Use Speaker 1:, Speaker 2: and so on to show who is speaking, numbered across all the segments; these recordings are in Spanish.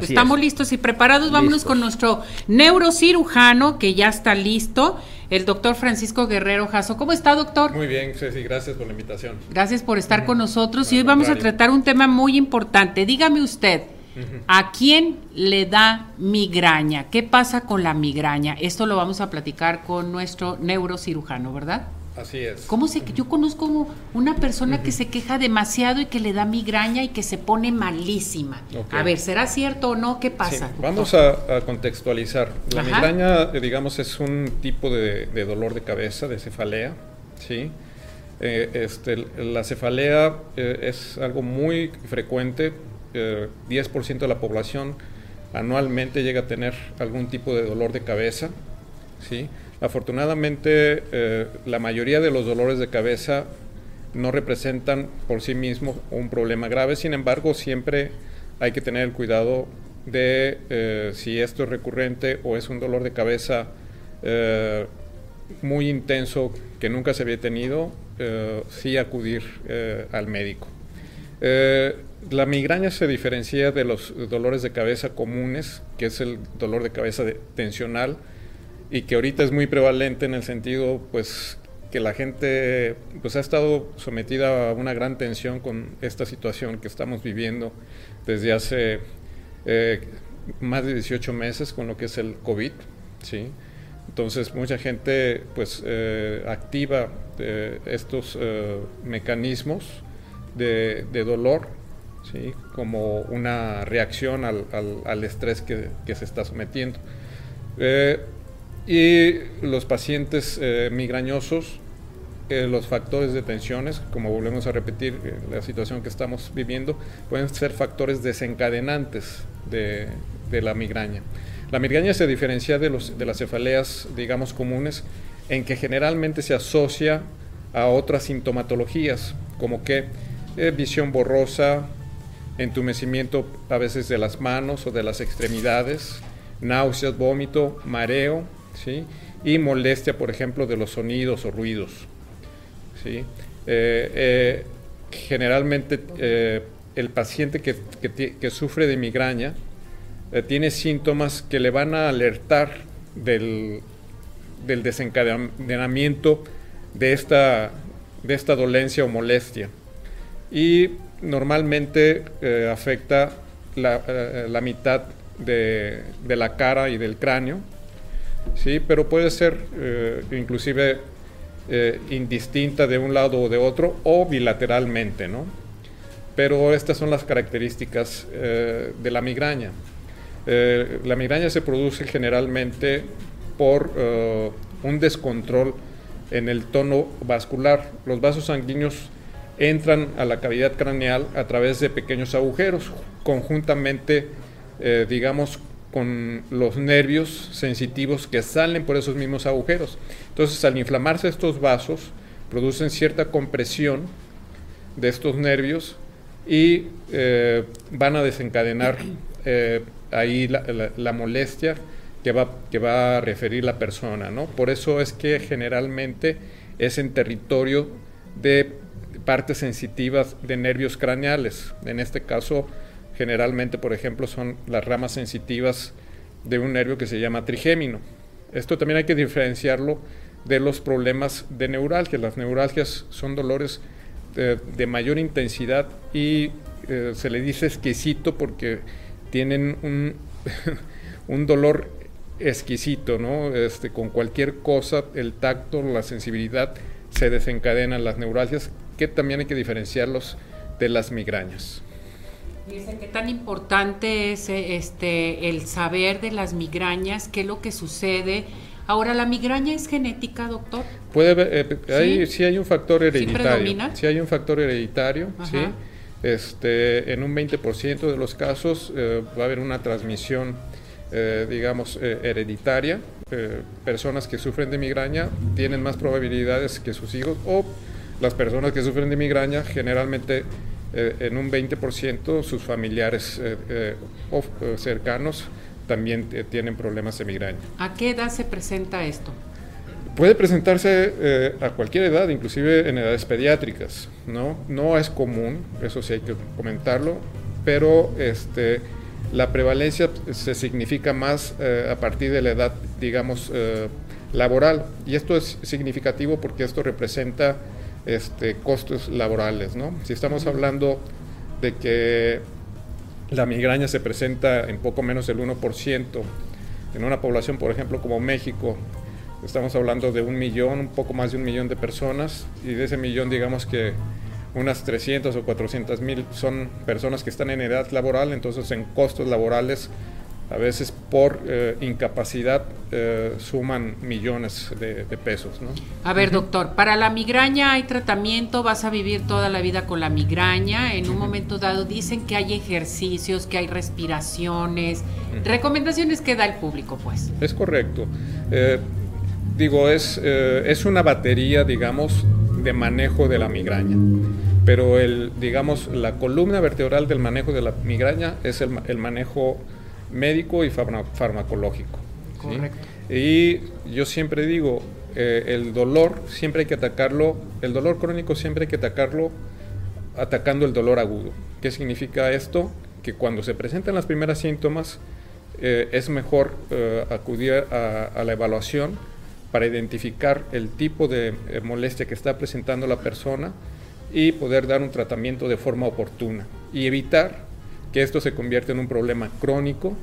Speaker 1: Estamos listos y preparados. Vámonos con nuestro neurocirujano que ya está listo, el doctor Francisco Guerrero Jasso. ¿Cómo está, doctor?
Speaker 2: Muy bien, Ceci, gracias por la invitación.
Speaker 1: Gracias por estar con nosotros y hoy vamos a tratar un tema muy importante. Dígame usted, ¿a quién le da migraña? ¿Qué pasa con la migraña? Esto lo vamos a platicar con nuestro neurocirujano, ¿verdad?
Speaker 2: Así es.
Speaker 1: ¿Cómo se Yo conozco una persona que se queja demasiado y que le da migraña y que se pone malísima. A ver, ¿será cierto o no? ¿Qué pasa?
Speaker 2: vamos a, contextualizar. La migraña, eh, digamos, es un tipo de, dolor de cabeza, de cefalea, ¿sí? Eh, este, la cefalea eh, es algo muy frecuente. 10% de la población anualmente llega a tener algún tipo de dolor de cabeza, ¿sí? Afortunadamente, eh, la mayoría de los dolores de cabeza no representan por sí mismos un problema grave, sin embargo, siempre hay que tener el cuidado de eh, si esto es recurrente o es un dolor de cabeza eh, muy intenso que nunca se había tenido, sí acudir al médico. la migraña se diferencia de los dolores de cabeza comunes, que es el dolor de cabeza tensional, y que ahorita es muy prevalente en el sentido pues que la gente pues ha estado sometida a una gran tensión con esta situación que estamos viviendo desde hace eh, más de 18 meses con lo que es el COVID, ¿sí? Entonces mucha gente pues eh, activa eh, estos mecanismos de, dolor, ¿sí? Como una reacción al, al, estrés que, que, se está sometiendo. Y los pacientes eh, migrañosos, eh, los factores de tensiones, como volvemos a repetir, eh, la situación que estamos viviendo, pueden ser factores desencadenantes de, la migraña. La migraña se diferencia de, los, de las cefaleas, digamos, comunes, en que generalmente se asocia a otras sintomatologías, como que visión borrosa, entumecimiento a veces de las manos o de las extremidades, náuseas, vómito, mareo, ¿sí? y molestia, por ejemplo, de los sonidos o ruidos. ¿sí? Eh, eh, generalmente eh, el paciente que, que, sufre de migraña tiene síntomas que le van a alertar del, del desencadenamiento de esta, de esta dolencia o molestia. Y normalmente afecta la, la mitad de, de la cara y del cráneo, ¿sí? pero puede ser eh, inclusive eh, indistinta de un lado o de otro o bilateralmente, ¿no? Pero estas son las características eh, de la migraña. la migraña se produce generalmente por un descontrol en el tono vascular. Los vasos sanguíneos entran a la cavidad craneal a través de pequeños agujeros, conjuntamente, digamos, con los nervios sensitivos que salen por esos mismos agujeros. Entonces, al inflamarse estos vasos, producen cierta compresión de estos nervios y eh, van a desencadenar eh, ahí la, molestia que va, que va a referir la persona. ¿no? Por eso es que generalmente es en territorio de partes sensitivas de nervios craneales. En este caso, generalmente, por ejemplo, son las ramas sensitivas de un nervio que se llama trigémino. Esto también hay que diferenciarlo de los problemas de neuralgia. Las neuralgias son dolores de, mayor intensidad y eh, se le dice exquisito porque tienen un, un dolor exquisito, ¿no? Este, con cualquier cosa, el tacto, la sensibilidad, se desencadenan las neuralgias, que también hay que diferenciarlos de las migrañas.
Speaker 1: Dice qué tan importante es este el saber de las migrañas, qué es lo que sucede. Ahora, ¿la migraña es genética, doctor?
Speaker 2: Puede eh, ¿Sí? ¿Sí? hay un factor hereditario. ¿Sí, hay un factor hereditario, sí. Este, en un 20% de los casos eh, va a haber una transmisión, eh, digamos, hereditaria. personas que sufren de migraña tienen más probabilidades que sus hijos o las personas que sufren de migraña generalmente eh, en un 20% sus familiares eh, eh, cercanos también tienen problemas de migraña.
Speaker 1: ¿A qué edad se presenta esto?
Speaker 2: Puede presentarse a cualquier edad, inclusive en edades pediátricas, ¿no? No es común, eso sí hay que comentarlo, pero este, La prevalencia se significa más eh, a partir de la edad, digamos, eh, laboral. Y esto es significativo porque esto representa este, costos laborales. ¿no? Si estamos hablando de que la migraña se presenta en poco menos del 1%, en una población, por ejemplo, como México, estamos hablando de un millón, un poco más de un millón de personas, y de ese millón digamos que unas 300 o 400 mil son personas que están en edad laboral, entonces en costos laborales a veces por eh, incapacidad eh, suman millones de, pesos. ¿no?
Speaker 1: A ver, doctor, para la migraña hay tratamiento, vas a vivir toda la vida con la migraña. En un momento dado dicen que hay ejercicios, que hay respiraciones, recomendaciones que da el público, pues.
Speaker 2: Es correcto. Eh, digo, es, es una batería, digamos, de manejo de la migraña. Pero el, digamos, la columna vertebral del manejo de la migraña es el, el manejo médico y farmacológico. Correcto. Y yo siempre digo, eh, el dolor siempre hay que atacarlo, el dolor crónico siempre hay que atacarlo atacando el dolor agudo. ¿Qué significa esto? Que cuando se presentan las primeras síntomas, eh, es mejor eh, acudir a, la evaluación para identificar el tipo de molestia que está presentando la persona y poder dar un tratamiento de forma oportuna y evitar que esto se convierte en un problema crónico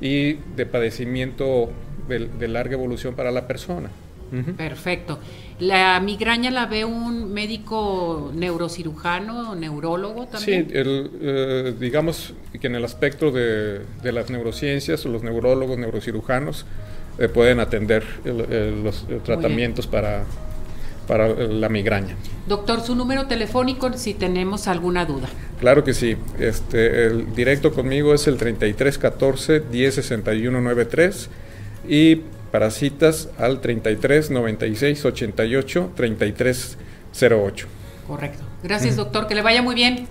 Speaker 2: y de padecimiento de, larga evolución para la persona.
Speaker 1: Perfecto. ¿La migraña la ve un médico neurocirujano o neurólogo también?
Speaker 2: Sí, eh, digamos que en el aspecto de, las neurociencias, los neurólogos, neurocirujanos eh, pueden atender los tratamientos para, para la migraña.
Speaker 1: Doctor, su número telefónico si tenemos alguna duda.
Speaker 2: Claro que sí. Este, el directo conmigo es el 3314 106193 y para citas al 33 96 88 3308.
Speaker 1: Correcto. Gracias, doctor. Que le vaya muy bien.